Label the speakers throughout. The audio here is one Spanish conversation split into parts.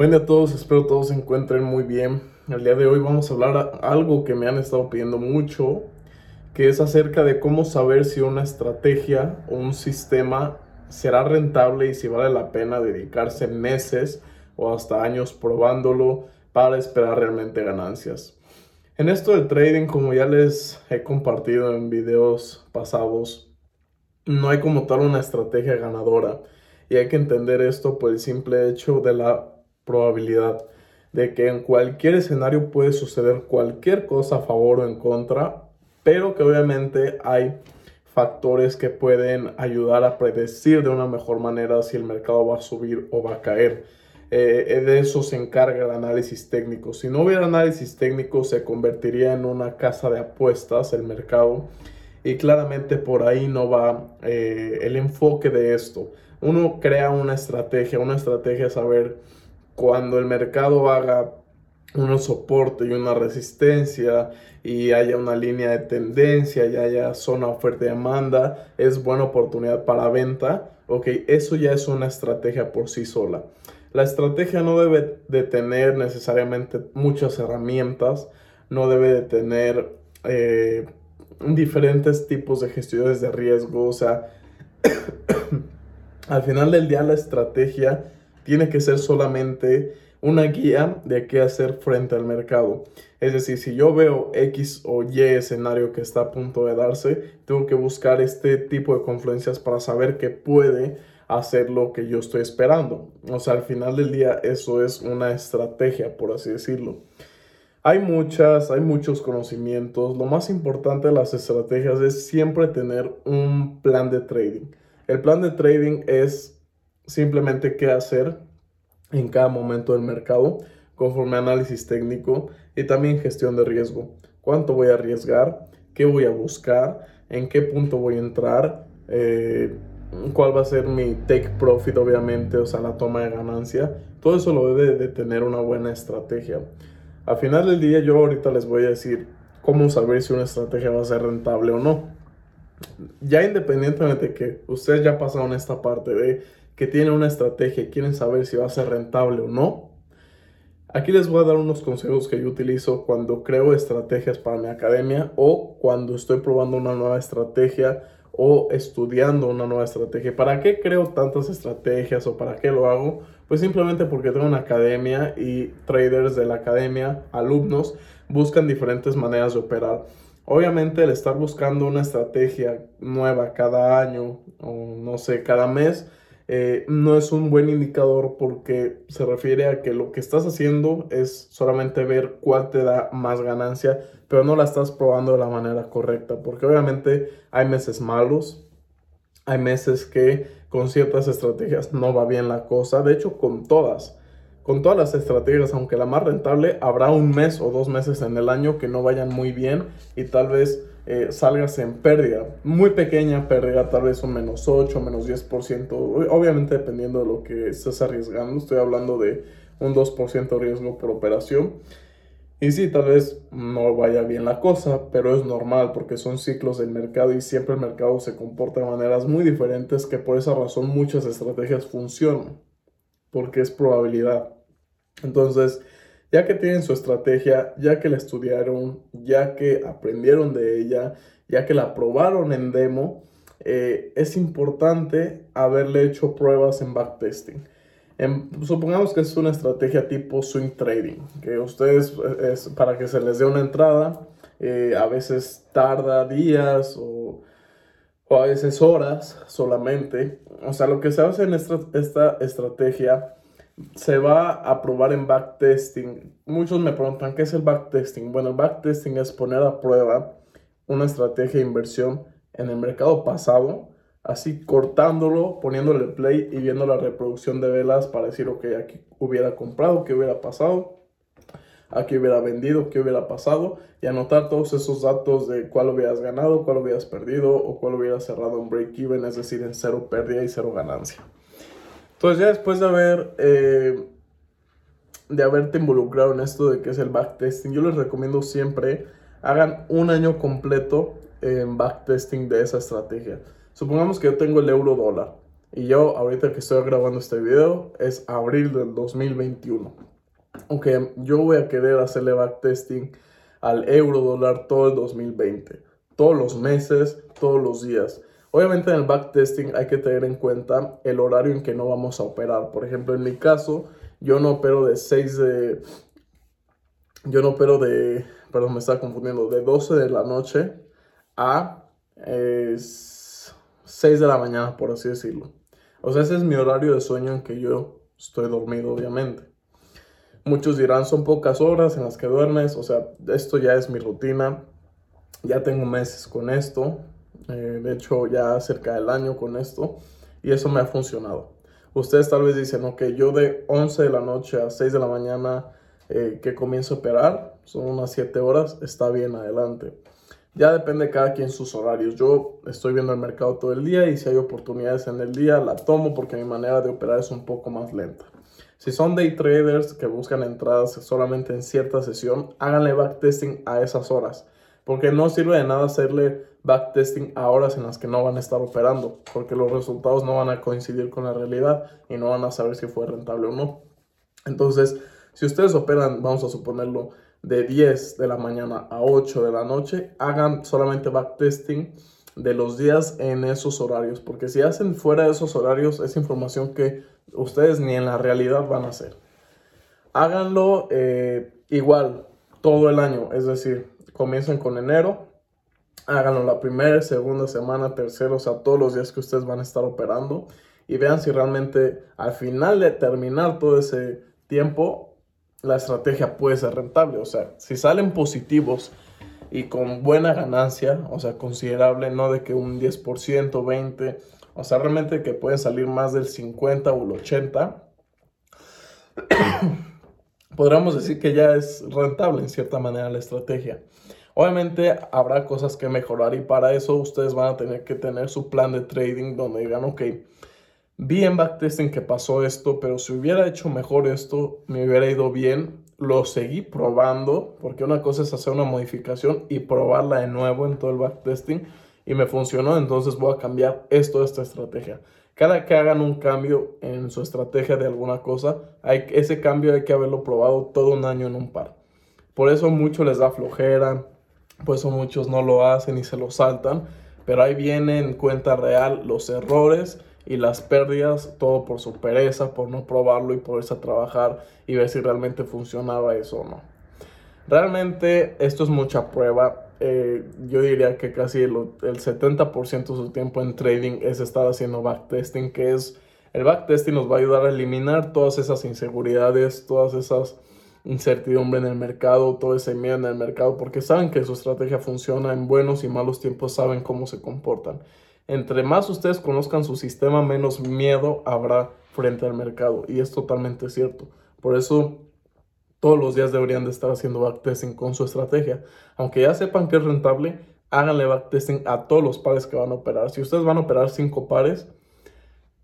Speaker 1: Buen día a todos, espero todos se encuentren muy bien. El día de hoy vamos a hablar algo que me han estado pidiendo mucho, que es acerca de cómo saber si una estrategia o un sistema será rentable y si vale la pena dedicarse meses o hasta años probándolo para esperar realmente ganancias. En esto del trading, como ya les he compartido en videos pasados, no hay como tal una estrategia ganadora. Y hay que entender esto por el simple hecho de la probabilidad de que en cualquier escenario puede suceder cualquier cosa a favor o en contra, pero que obviamente hay factores que pueden ayudar a predecir de una mejor manera si el mercado va a subir o va a caer. Eh, de eso se encarga el análisis técnico. Si no hubiera análisis técnico, se convertiría en una casa de apuestas el mercado. Y claramente por ahí no va eh, el enfoque de esto. Uno crea una estrategia, una estrategia es saber cuando el mercado haga un soporte y una resistencia y haya una línea de tendencia y haya zona oferta y demanda, es buena oportunidad para venta. Ok, eso ya es una estrategia por sí sola. La estrategia no debe de tener necesariamente muchas herramientas, no debe de tener eh, diferentes tipos de gestiones de riesgo, o sea, al final del día la estrategia tiene que ser solamente una guía de qué hacer frente al mercado. Es decir, si yo veo X o Y escenario que está a punto de darse, tengo que buscar este tipo de confluencias para saber que puede hacer lo que yo estoy esperando. O sea, al final del día eso es una estrategia, por así decirlo. Hay muchas, hay muchos conocimientos. Lo más importante de las estrategias es siempre tener un plan de trading. El plan de trading es simplemente qué hacer en cada momento del mercado, conforme análisis técnico y también gestión de riesgo. ¿Cuánto voy a arriesgar? ¿Qué voy a buscar? ¿En qué punto voy a entrar? Eh, ¿Cuál va a ser mi take profit, obviamente? O sea, la toma de ganancia. Todo eso lo debe de tener una buena estrategia. Al final del día yo ahorita les voy a decir cómo saber si una estrategia va a ser rentable o no. Ya independientemente de que ustedes ya pasaron esta parte de que tienen una estrategia y quieren saber si va a ser rentable o no, aquí les voy a dar unos consejos que yo utilizo cuando creo estrategias para mi academia o cuando estoy probando una nueva estrategia o estudiando una nueva estrategia. ¿Para qué creo tantas estrategias o para qué lo hago? Pues simplemente porque tengo una academia y traders de la academia, alumnos, buscan diferentes maneras de operar. Obviamente el estar buscando una estrategia nueva cada año o no sé, cada mes, eh, no es un buen indicador porque se refiere a que lo que estás haciendo es solamente ver cuál te da más ganancia, pero no la estás probando de la manera correcta, porque obviamente hay meses malos, hay meses que con ciertas estrategias no va bien la cosa, de hecho con todas. Con todas las estrategias, aunque la más rentable, habrá un mes o dos meses en el año que no vayan muy bien y tal vez eh, salgas en pérdida, muy pequeña pérdida, tal vez un menos 8, menos 10%, obviamente dependiendo de lo que estés arriesgando, estoy hablando de un 2% riesgo por operación. Y sí, tal vez no vaya bien la cosa, pero es normal porque son ciclos del mercado y siempre el mercado se comporta de maneras muy diferentes que por esa razón muchas estrategias funcionan, porque es probabilidad. Entonces, ya que tienen su estrategia, ya que la estudiaron, ya que aprendieron de ella, ya que la probaron en demo, eh, es importante haberle hecho pruebas en backtesting. supongamos que es una estrategia tipo swing trading, que ustedes, es para que se les dé una entrada, eh, a veces tarda días o, o, a veces horas solamente. O sea, lo que se hace en esta, esta estrategia se va a probar en backtesting. Muchos me preguntan, ¿qué es el backtesting? Bueno, el backtesting es poner a prueba una estrategia de inversión en el mercado pasado, así cortándolo, poniéndole play y viendo la reproducción de velas para decir, ok, aquí hubiera comprado, qué hubiera pasado, aquí hubiera vendido, qué hubiera pasado, y anotar todos esos datos de cuál hubieras ganado, cuál hubieras perdido o cuál hubieras cerrado en break-even, es decir, en cero pérdida y cero ganancia. Entonces ya después de haber, eh, de haberte involucrado en esto de que es el backtesting, yo les recomiendo siempre hagan un año completo en backtesting de esa estrategia. Supongamos que yo tengo el euro dólar Y yo ahorita que estoy grabando este video es abril del 2021. Aunque yo voy a querer hacerle backtesting al euro dólar todo el 2020. Todos los meses, todos los días. Obviamente en el backtesting hay que tener en cuenta el horario en que no vamos a operar. Por ejemplo, en mi caso, yo no opero de 6 de... Yo no opero de... Perdón, me estaba confundiendo. De 12 de la noche a 6 de la mañana, por así decirlo. O sea, ese es mi horario de sueño en que yo estoy dormido, obviamente. Muchos dirán, son pocas horas en las que duermes. O sea, esto ya es mi rutina. Ya tengo meses con esto. Eh, de hecho, ya cerca del año con esto. Y eso me ha funcionado. Ustedes tal vez dicen, ok, yo de 11 de la noche a 6 de la mañana eh, que comienzo a operar, son unas 7 horas, está bien adelante. Ya depende de cada quien sus horarios. Yo estoy viendo el mercado todo el día y si hay oportunidades en el día, la tomo porque mi manera de operar es un poco más lenta. Si son day traders que buscan entradas solamente en cierta sesión, háganle backtesting a esas horas. Porque no sirve de nada hacerle backtesting a horas en las que no van a estar operando. Porque los resultados no van a coincidir con la realidad y no van a saber si fue rentable o no. Entonces, si ustedes operan, vamos a suponerlo, de 10 de la mañana a 8 de la noche, hagan solamente backtesting de los días en esos horarios, porque si hacen fuera de esos horarios es información que ustedes ni en la realidad van a hacer. Háganlo eh, igual todo el año, es decir, comiencen con enero, háganlo la primera, segunda semana, tercera, o sea, todos los días que ustedes van a estar operando y vean si realmente al final de terminar todo ese tiempo la estrategia puede ser rentable. O sea, si salen positivos y con buena ganancia, o sea, considerable, no de que un 10%, 20%, o sea, realmente que pueden salir más del 50 o el 80, podríamos decir que ya es rentable en cierta manera la estrategia. Obviamente habrá cosas que mejorar y para eso ustedes van a tener que tener su plan de trading donde digan, ok, vi en backtesting que pasó esto, pero si hubiera hecho mejor esto, me hubiera ido bien. Lo seguí probando, porque una cosa es hacer una modificación y probarla de nuevo en todo el backtesting y me funcionó, entonces voy a cambiar esto esta estrategia. Cada que hagan un cambio en su estrategia de alguna cosa, hay, ese cambio hay que haberlo probado todo un año en un par. Por eso muchos les da flojera, por eso muchos no lo hacen y se lo saltan, pero ahí viene en cuenta real los errores y las pérdidas, todo por su pereza, por no probarlo y poderse a trabajar y ver si realmente funcionaba eso o no. Realmente esto es mucha prueba. Eh, yo diría que casi el, el 70% de su tiempo en trading es estar haciendo backtesting, que es el backtesting nos va a ayudar a eliminar todas esas inseguridades, todas esas incertidumbre en el mercado, todo ese miedo en el mercado, porque saben que su estrategia funciona en buenos y malos tiempos, saben cómo se comportan. Entre más ustedes conozcan su sistema, menos miedo habrá frente al mercado. Y es totalmente cierto. Por eso todos los días deberían de estar haciendo backtesting con su estrategia. Aunque ya sepan que es rentable, háganle backtesting a todos los pares que van a operar. Si ustedes van a operar cinco pares,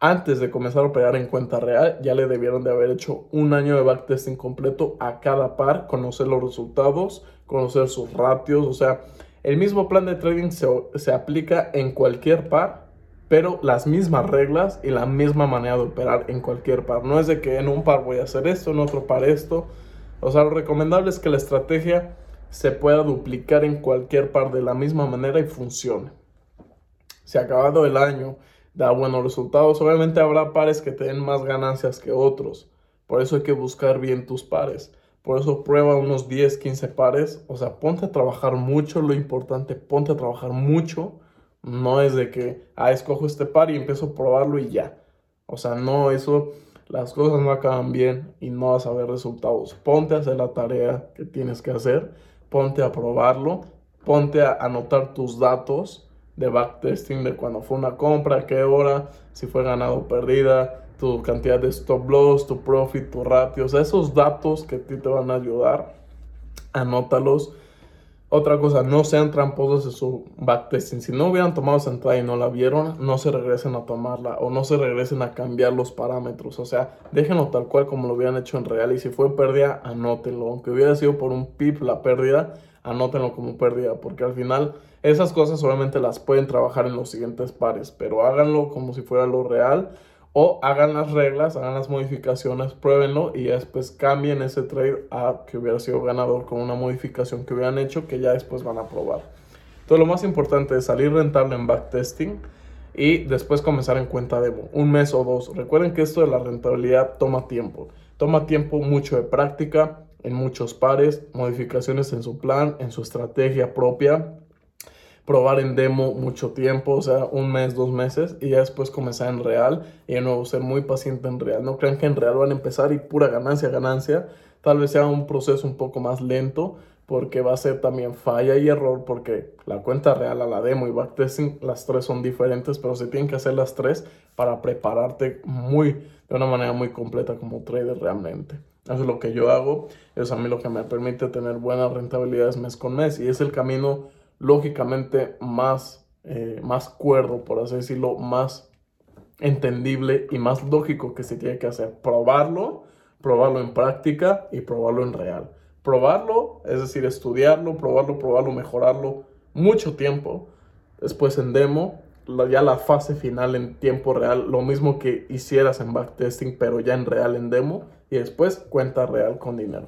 Speaker 1: antes de comenzar a operar en cuenta real, ya le debieron de haber hecho un año de backtesting completo a cada par, conocer los resultados, conocer sus ratios, o sea, el mismo plan de trading se, aplica en cualquier par, pero las mismas reglas y la misma manera de operar en cualquier par. No es de que en un par voy a hacer esto, en otro par esto. O sea, lo recomendable es que la estrategia se pueda duplicar en cualquier par de la misma manera y funcione. Si acabado el año da buenos resultados, obviamente habrá pares que tengan más ganancias que otros. Por eso hay que buscar bien tus pares. Por eso prueba unos 10, 15 pares. O sea, ponte a trabajar mucho. Lo importante, ponte a trabajar mucho. No es de que, ah, escojo este par y empiezo a probarlo y ya. O sea, no, eso, las cosas no acaban bien y no vas a ver resultados. Ponte a hacer la tarea que tienes que hacer. Ponte a probarlo. Ponte a anotar tus datos de backtesting de cuando fue una compra, qué hora, si fue ganado o perdida, tu cantidad de stop loss, tu profit, tu ratio, o sea, esos datos que a ti te van a ayudar, anótalos. Otra cosa, no sean tramposos en su backtesting. Si no hubieran tomado esa entrada y no la vieron, no se regresen a tomarla o no se regresen a cambiar los parámetros. O sea, déjenlo tal cual como lo hubieran hecho en real. Y si fue pérdida, anótenlo. Aunque hubiera sido por un pip la pérdida, anótenlo como pérdida. Porque al final Esas cosas solamente las pueden trabajar en los siguientes pares, pero háganlo como si fuera lo real o hagan las reglas, hagan las modificaciones, pruébenlo y después cambien ese trade a que hubiera sido ganador con una modificación que hubieran hecho que ya después van a probar. Entonces lo más importante es salir rentable en backtesting y después comenzar en cuenta demo, un mes o dos. Recuerden que esto de la rentabilidad toma tiempo, toma tiempo mucho de práctica en muchos pares, modificaciones en su plan, en su estrategia propia, probar en demo mucho tiempo, o sea, un mes, dos meses, y ya después comenzar en real y de nuevo ser muy paciente en real. No crean que en real van a empezar y pura ganancia, ganancia. Tal vez sea un proceso un poco más lento, porque va a ser también falla y error, porque la cuenta real a la demo y backtesting, las tres son diferentes, pero se tienen que hacer las tres para prepararte muy, de una manera muy completa como trader realmente. Eso es lo que yo hago, es a mí lo que me permite tener buenas rentabilidades mes con mes y es el camino lógicamente más, eh, más cuerdo, por así decirlo, más entendible y más lógico que se tiene que hacer. Probarlo, probarlo en práctica y probarlo en real probarlo, es decir, estudiarlo, probarlo, probarlo, mejorarlo mucho tiempo. Después en demo, ya la fase final en tiempo real, lo mismo que hicieras en backtesting, pero ya en real en demo. Y después cuenta real con dinero.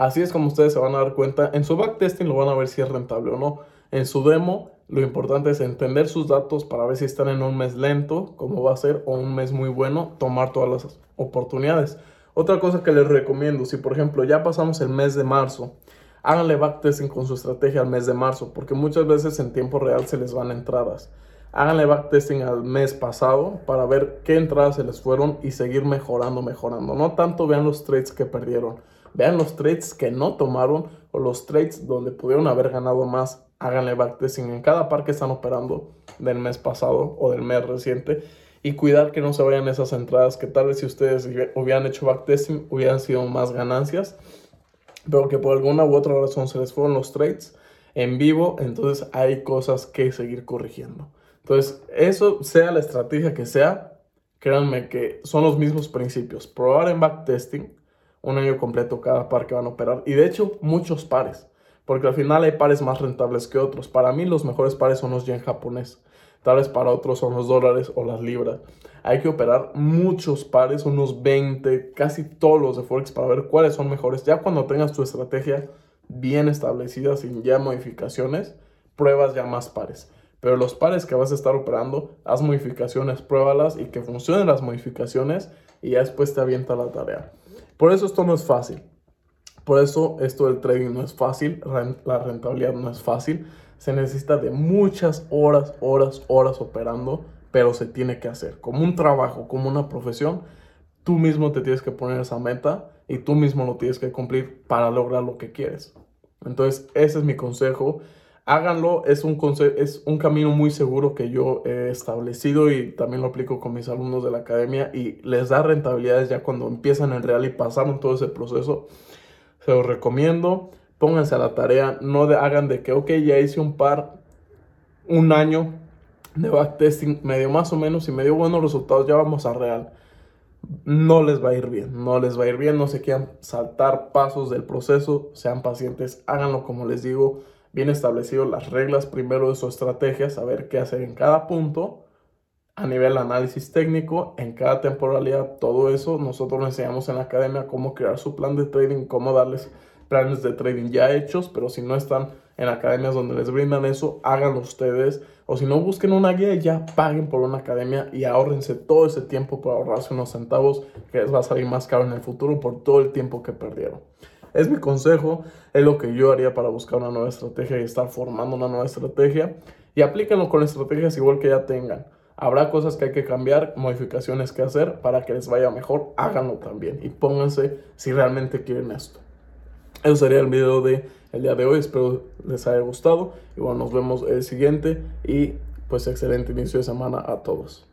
Speaker 1: Así es como ustedes se van a dar cuenta. En su backtesting lo van a ver si es rentable o no. En su demo, lo importante es entender sus datos para ver si están en un mes lento, como va a ser, o un mes muy bueno, tomar todas las oportunidades. Otra cosa que les recomiendo, si por ejemplo ya pasamos el mes de marzo, háganle backtesting con su estrategia al mes de marzo, porque muchas veces en tiempo real se les van entradas. Háganle backtesting al mes pasado para ver qué entradas se les fueron y seguir mejorando, mejorando. No tanto vean los trades que perdieron, vean los trades que no tomaron o los trades donde pudieron haber ganado más. Háganle backtesting en cada par que están operando del mes pasado o del mes reciente y cuidar que no se vayan esas entradas que tal vez si ustedes hubieran hecho backtesting hubieran sido más ganancias, pero que por alguna u otra razón se les fueron los trades en vivo, entonces hay cosas que seguir corrigiendo. Entonces, eso sea la estrategia que sea, créanme que son los mismos principios. Probar en backtesting un año completo cada par que van a operar y de hecho muchos pares, porque al final hay pares más rentables que otros. Para mí los mejores pares son los yen japonés. Tal vez para otros son los dólares o las libras. Hay que operar muchos pares, unos 20, casi todos los de Forex para ver cuáles son mejores. Ya cuando tengas tu estrategia bien establecida, sin ya modificaciones, pruebas ya más pares. Pero los pares que vas a estar operando, haz modificaciones, pruébalas y que funcionen las modificaciones y ya después te avienta la tarea. Por eso esto no es fácil. Por eso esto del trading no es fácil, la rentabilidad no es fácil se necesita de muchas horas, horas, horas operando, pero se tiene que hacer. Como un trabajo, como una profesión, tú mismo te tienes que poner esa meta y tú mismo lo tienes que cumplir para lograr lo que quieres. Entonces, ese es mi consejo. Háganlo, es un, es un camino muy seguro que yo he establecido y también lo aplico con mis alumnos de la academia y les da rentabilidades ya cuando empiezan en real y pasaron todo ese proceso. Se los recomiendo pónganse a la tarea, no hagan de que, ok, ya hice un par, un año de backtesting, medio más o menos, y me dio buenos resultados, ya vamos a real. No les va a ir bien, no les va a ir bien, no se quieran saltar pasos del proceso, sean pacientes, háganlo como les digo, bien establecido las reglas primero de su estrategia, saber qué hacer en cada punto, a nivel análisis técnico, en cada temporalidad, todo eso nosotros nos enseñamos en la academia cómo crear su plan de trading, cómo darles planes de trading ya hechos, pero si no están en academias donde les brindan eso, háganlo ustedes. O si no, busquen una guía ya paguen por una academia y ahorrense todo ese tiempo para ahorrarse unos centavos que les va a salir más caro en el futuro por todo el tiempo que perdieron. Es mi consejo, es lo que yo haría para buscar una nueva estrategia y estar formando una nueva estrategia. Y aplíquenlo con estrategias igual que ya tengan. Habrá cosas que hay que cambiar, modificaciones que hacer para que les vaya mejor. Háganlo también y pónganse si realmente quieren esto. Eso sería el video de el día de hoy. Espero les haya gustado. Y bueno, nos vemos el siguiente. Y pues excelente inicio de semana a todos.